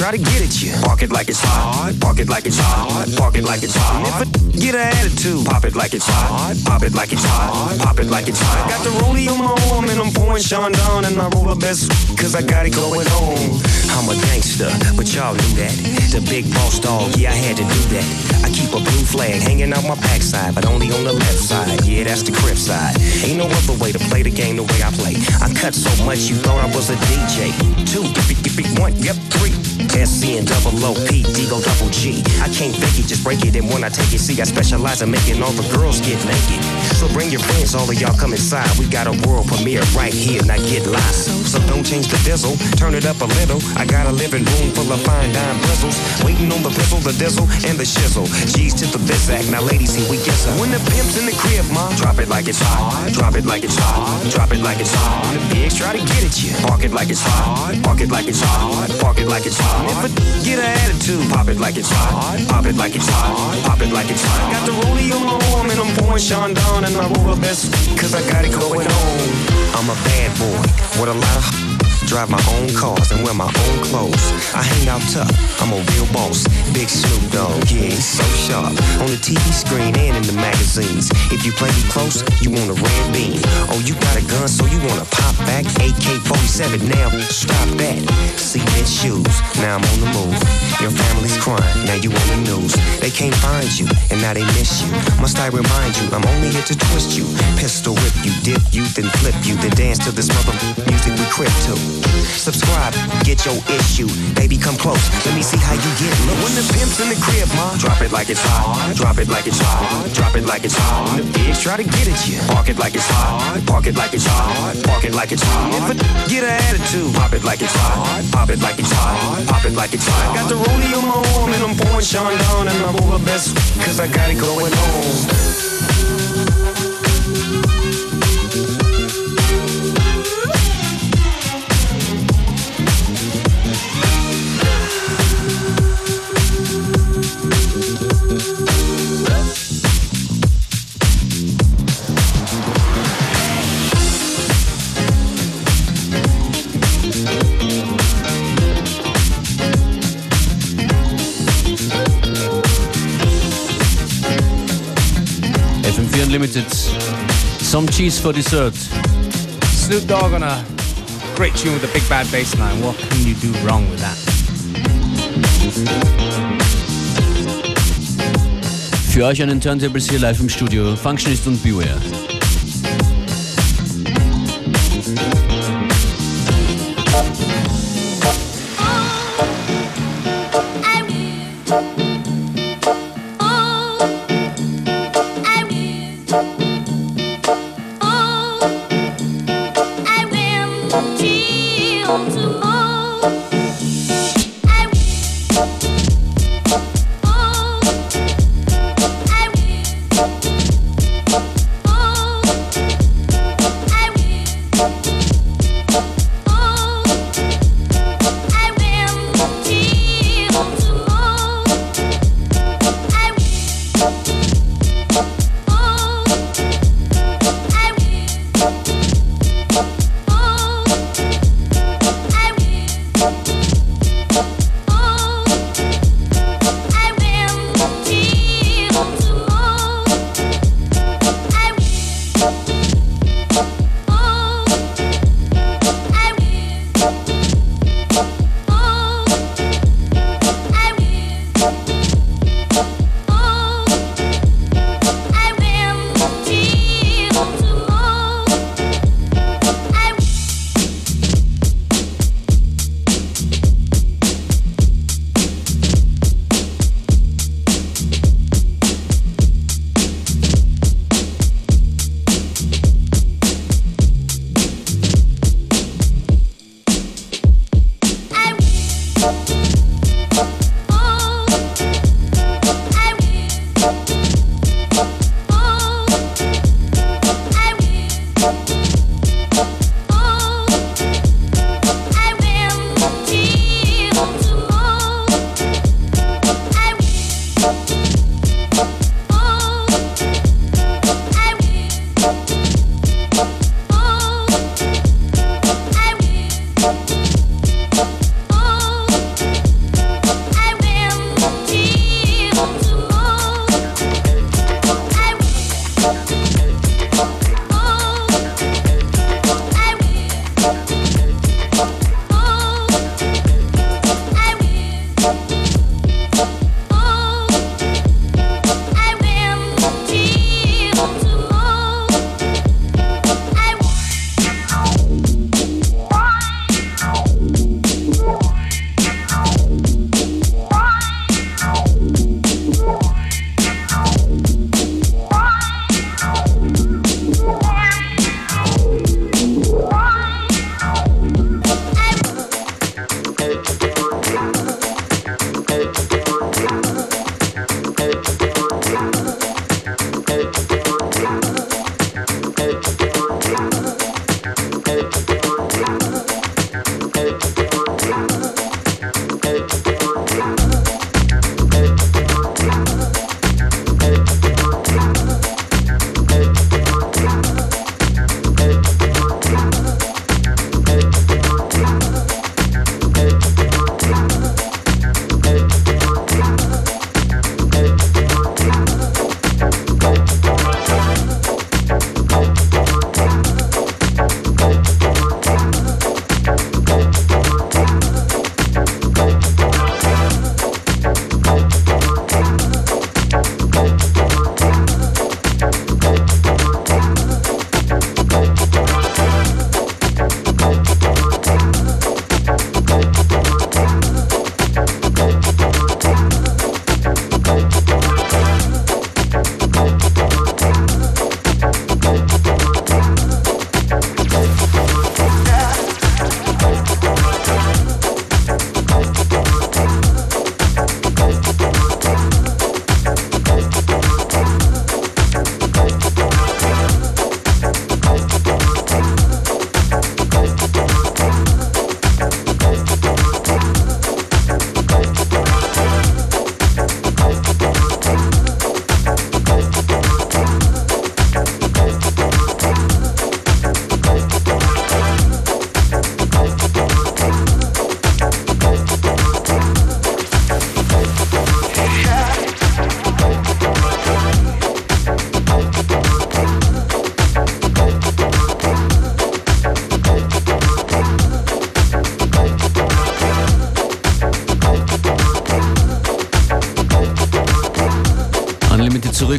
try to get at you, park it like it's hot. Park it like it's hot. Park it like it's hot. If a get an attitude, pop it like it's hot. Pop it like it's hot. Pop it like it's hot. I Got the rollie on my arm and I'm pouring Chandon and I roll the best cause I got it going on. I'm a gangster, but y'all knew that. The big boss dog, yeah, I had to do that. I keep a blue flag hanging out my backside, but only on the left side. Yeah, that's the crib side. Ain't no other way to play the game the way I play. I cut so much you thought I was a DJ. Two, one, yep, three. SC and double O P, D go double G. I can't fake it, just break it. And when I take it, see, I specialize in making all the girls get naked. So bring your friends, all of y'all come inside. We got a world premiere right here, not get lost. So don't change the diesel, turn it up a little. I got a living room full of fine dime bristles. Waiting on the pistol, the diesel, and the shizzle. G's to the bizac, now ladies, here we get some. When the pimp's in the crib, mom, drop it like it's hot. Drop it like it's hot. Drop it like it's hot. When the pigs try to get at you, park it like it's hot. Park it like it's hot. Park it like it's hot. If a get an attitude, pop it like it's hot. Pop it like it's hot. Pop it like it's hot. Got the rollie on my arm and I'm pouring Chandon and I roll the best cause I got it going on. I'm a bad boy with a lot of drive my own cars and wear my own clothes. I hang out tough, I'm a real boss. Big Snoop Dogg, yeah, he's so sharp. On the TV screen and in the magazines. If you play me close, you want a red beam. Oh, you got a gun, so you wanna pop back? AK 47, now stop that. Cement shoes, now I'm on the move. Your family's crying, now you on the news. They can't find you, and now they miss you. Must I remind you, I'm only here to twist you. Pistol whip you, dip you, then flip you, then dance to this mother music we crib to. Subscribe, get your issue. Baby, come close. Let me see how you get loose. When the pimp's in the crib, ma, drop it like it's hot. Drop it like it's hot. Drop it like it's hot. When the pigs try to get at you, park it like it's hot. Park it like it's hot. Park it like it's hot. Get an attitude, pop it like it's hot. Pop it like it's hot. Pop it like it's hot. Got the rollie on my arm and I'm pouring Chandon and I'm over best cause I got it going on. Unlimited. Some cheese for dessert. Snoop Dogg on a great tune with a big bad bass line. What can you do wrong with that? Für euch einen Turntables hier live im Studio. Functionist und Beware.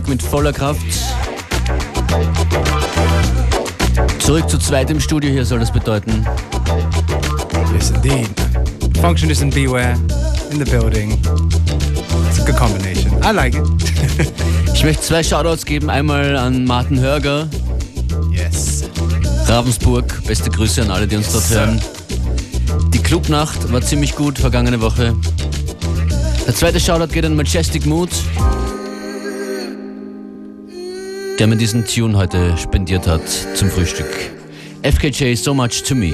Zurück mit voller Kraft. Zurück zu zweit im Studio hier soll das bedeuten. Yes, indeed. Functionist and Beware in the building. It's a good combination. I like it. ich möchte zwei Shoutouts geben. Einmal an Martin Hörger. Yes. Ravensburg. Beste Grüße an alle, die uns dort hören. Die Clubnacht war ziemlich gut vergangene Woche. Der zweite Shoutout geht an Majestic Mood, der mir diesen Tune heute spendiert hat zum Frühstück. FKJ So Much to Me.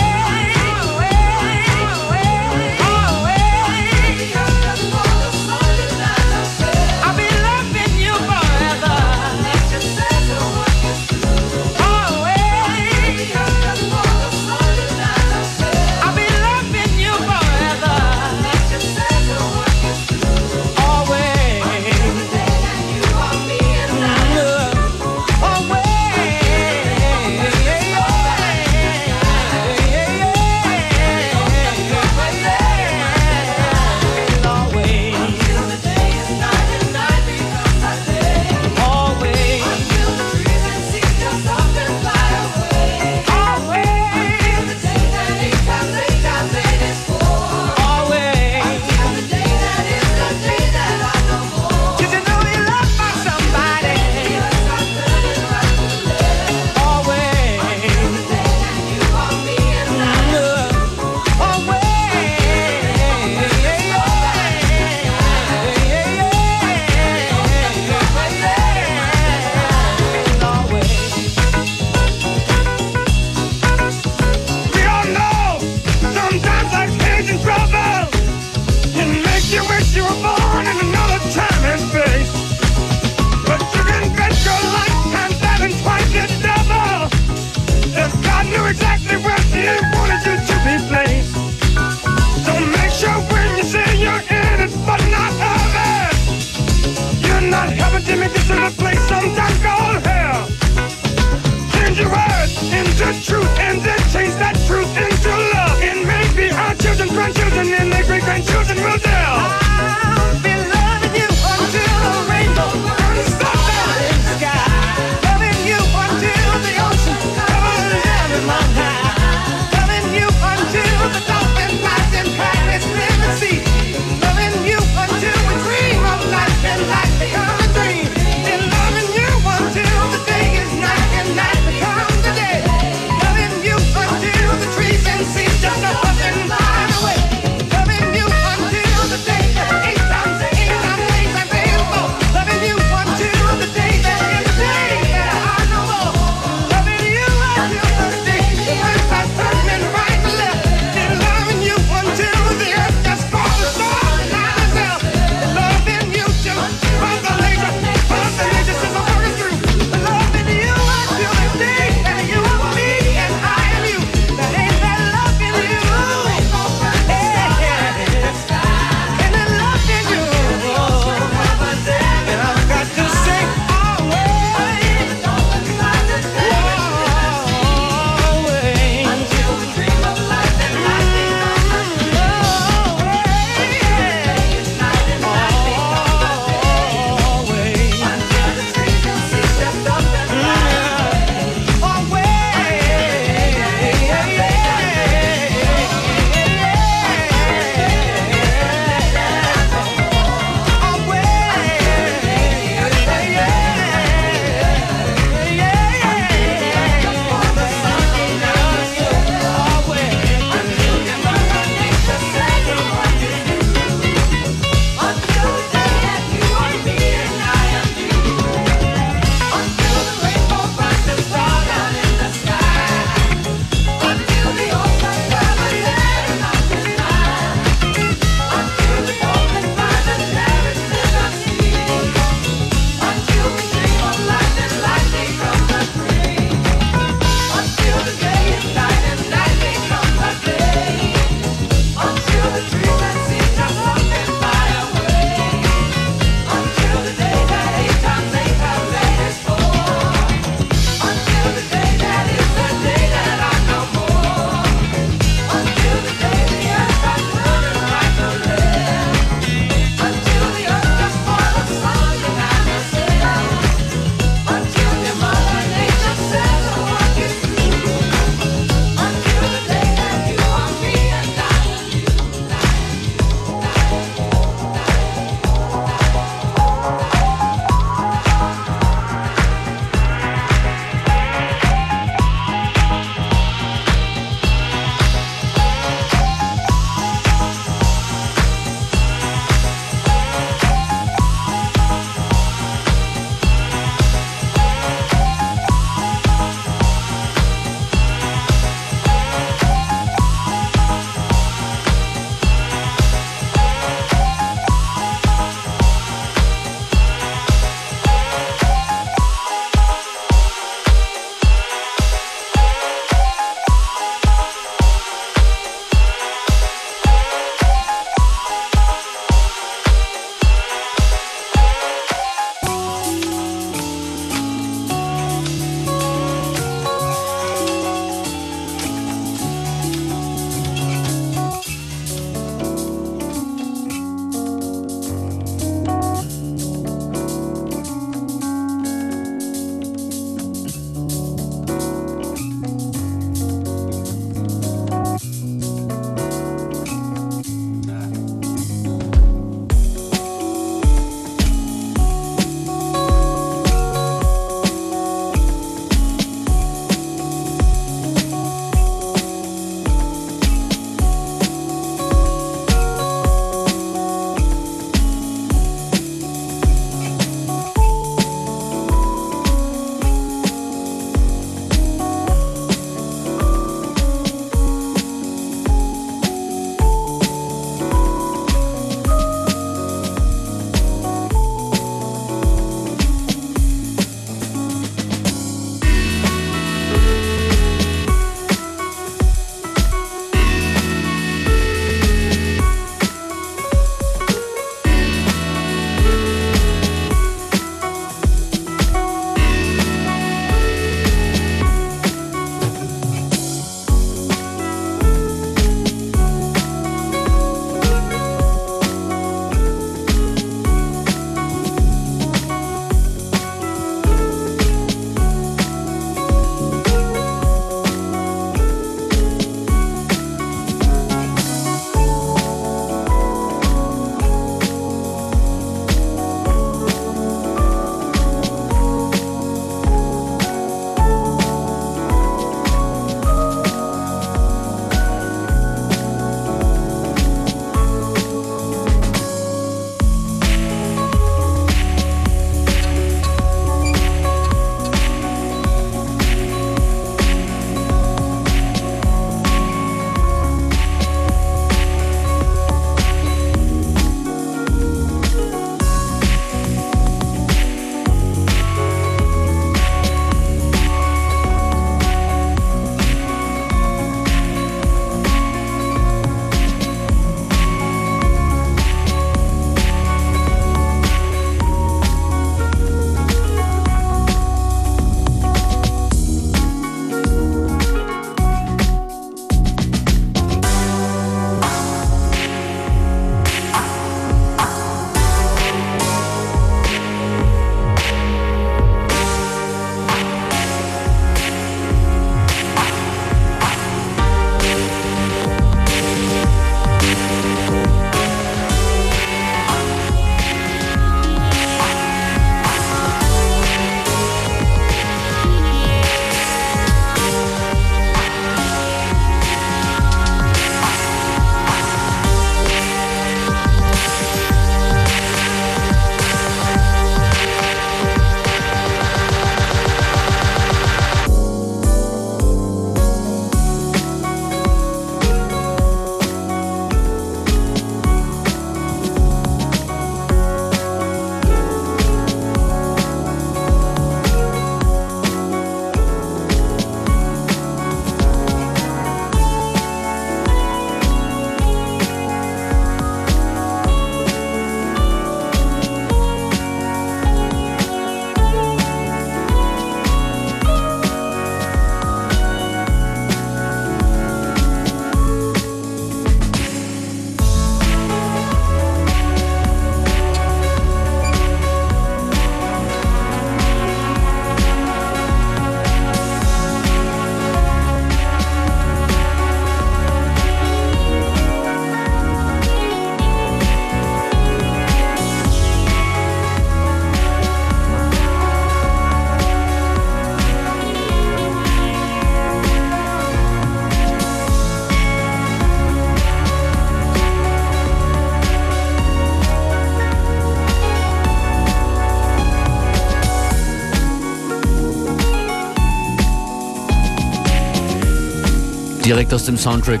Direkt aus dem Soundtrack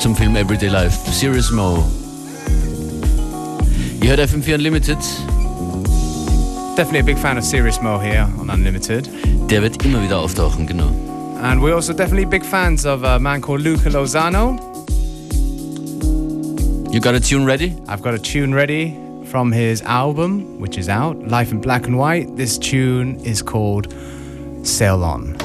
zum Film Everyday Life. Serious Mo. Ihr hört FM4 Unlimited. Definitely a big fan of Serious Mo here on Unlimited. Der wird immer wieder auftauchen, genau. And we're also definitely big fans of a man called Luca Lozano. You got a tune ready? I've got a tune ready from his album, which is out, Life in Black and White. This tune is called Sail On.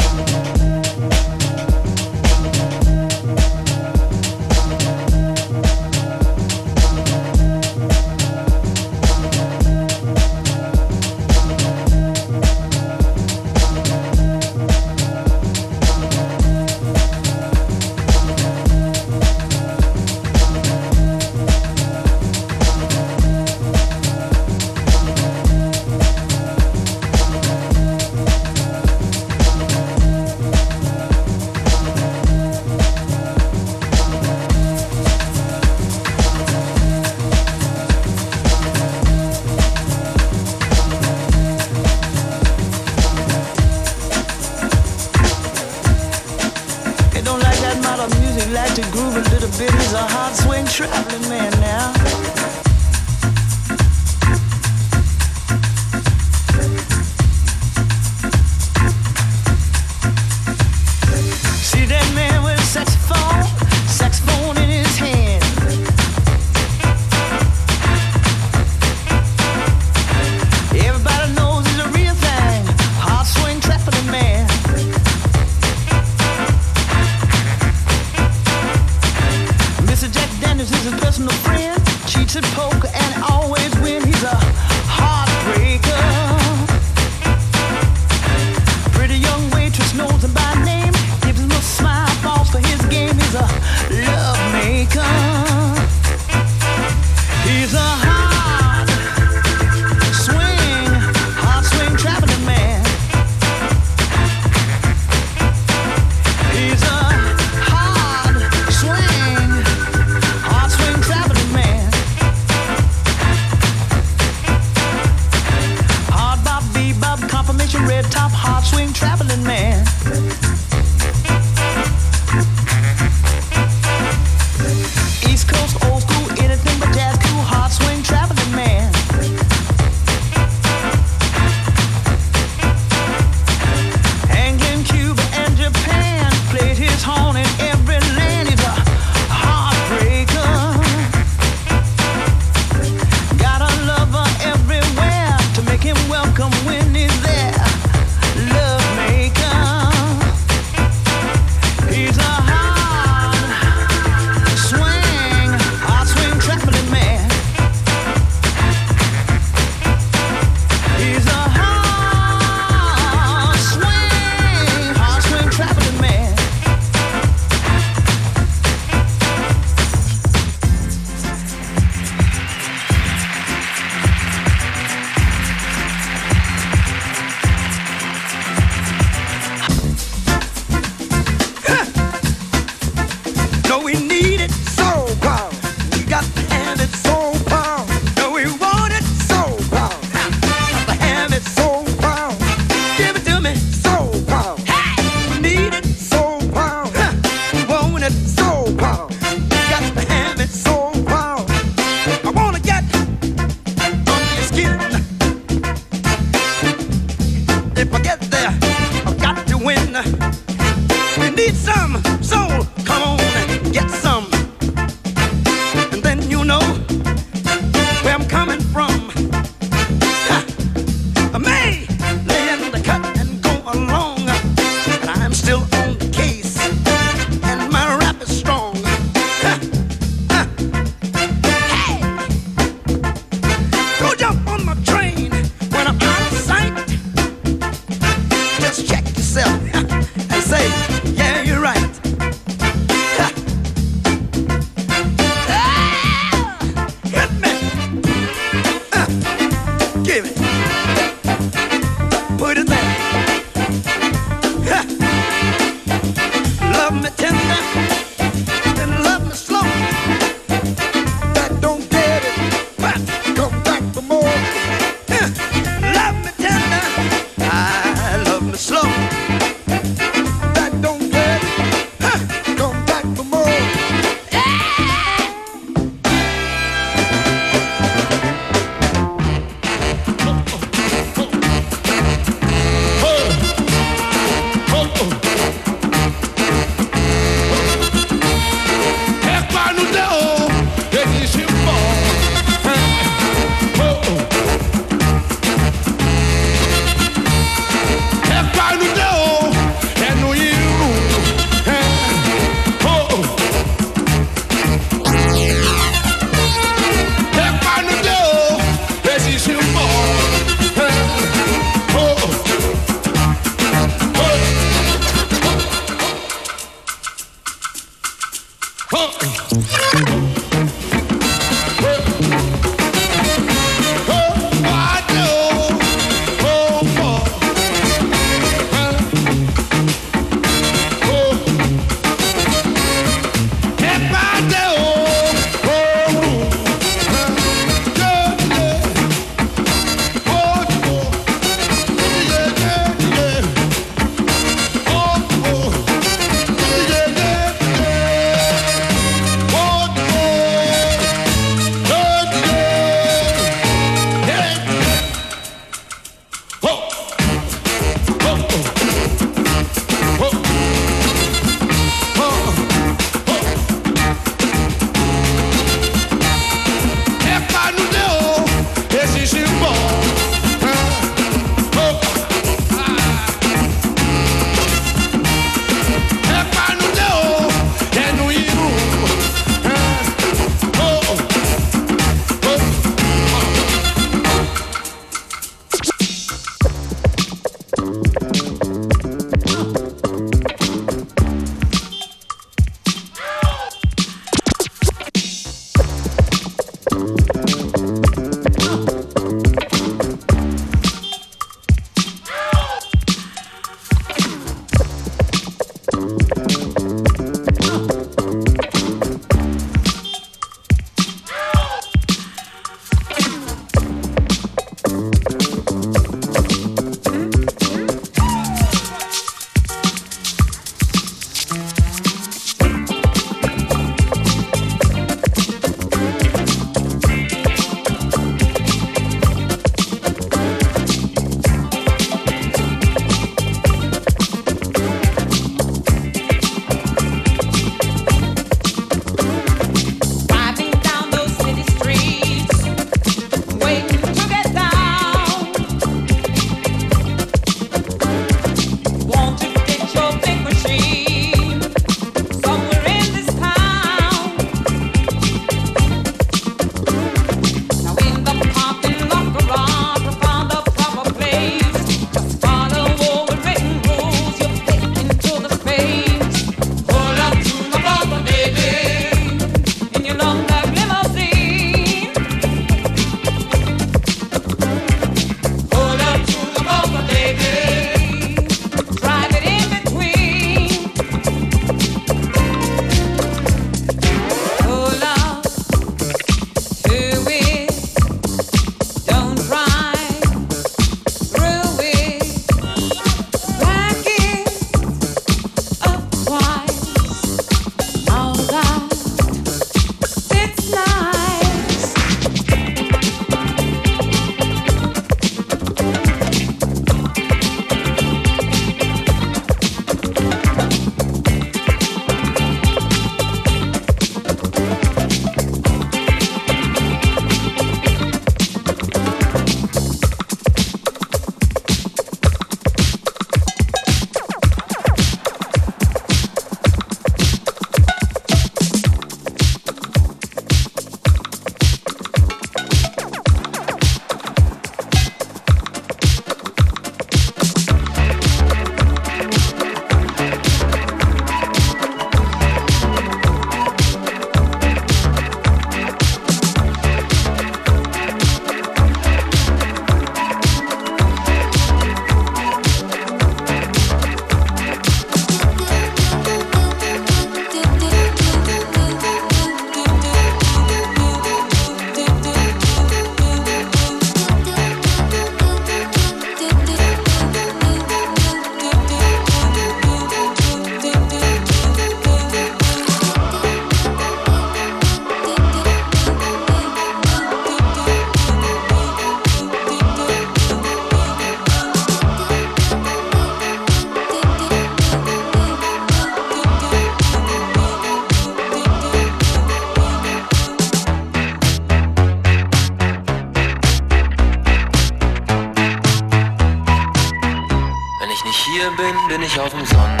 Bin, bin ich auf dem Sonnendeck.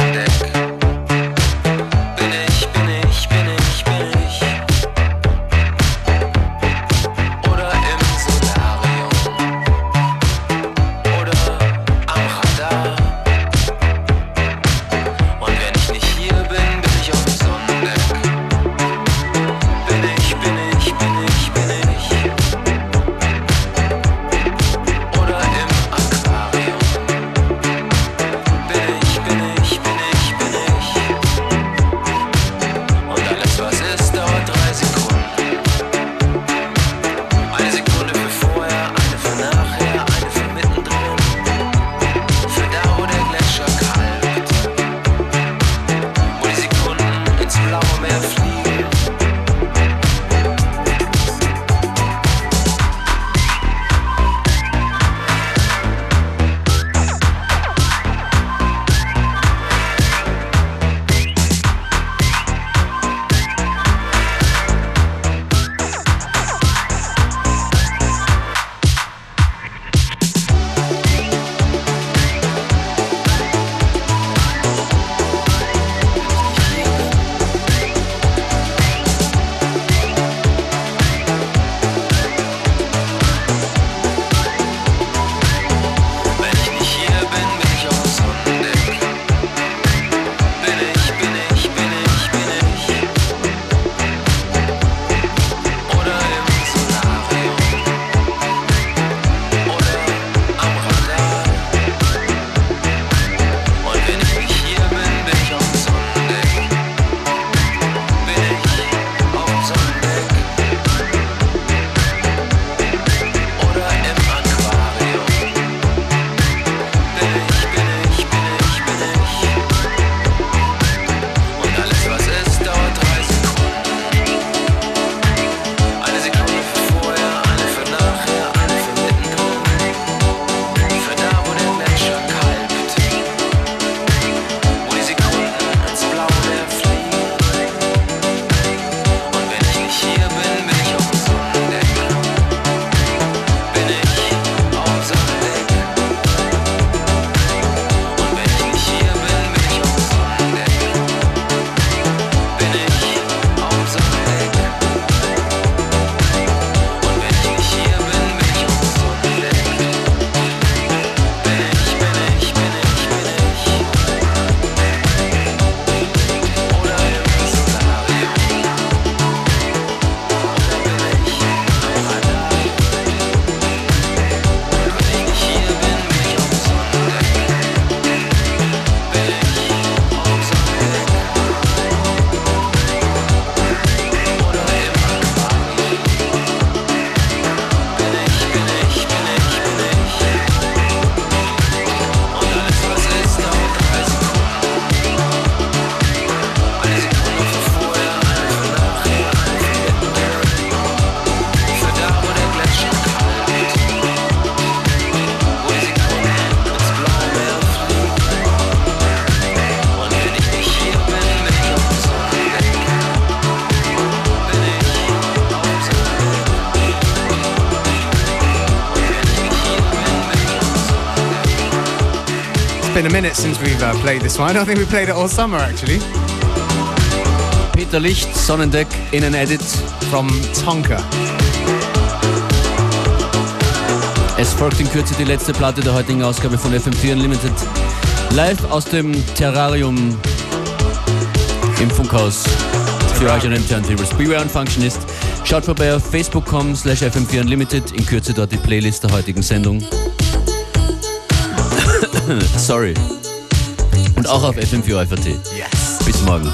Since we've uh, played this one. I don't think we played it all summer actually. Peter Licht, Sonnendeck in an edit from Tonka. Es folgt in Kürze die letzte Platte der heutigen Ausgabe von FM4 Unlimited. Live aus dem Terrarium im Funkhaus. Für euch an den Turntables. Beware und Functionist. Schaut vorbei auf facebook.com slash FM4 Unlimited. In Kürze dort die Playlist der heutigen Sendung. Sorry. Und auch auf FM4 FAT. Yes. Bis morgen.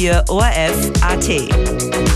FM4 ORF AT.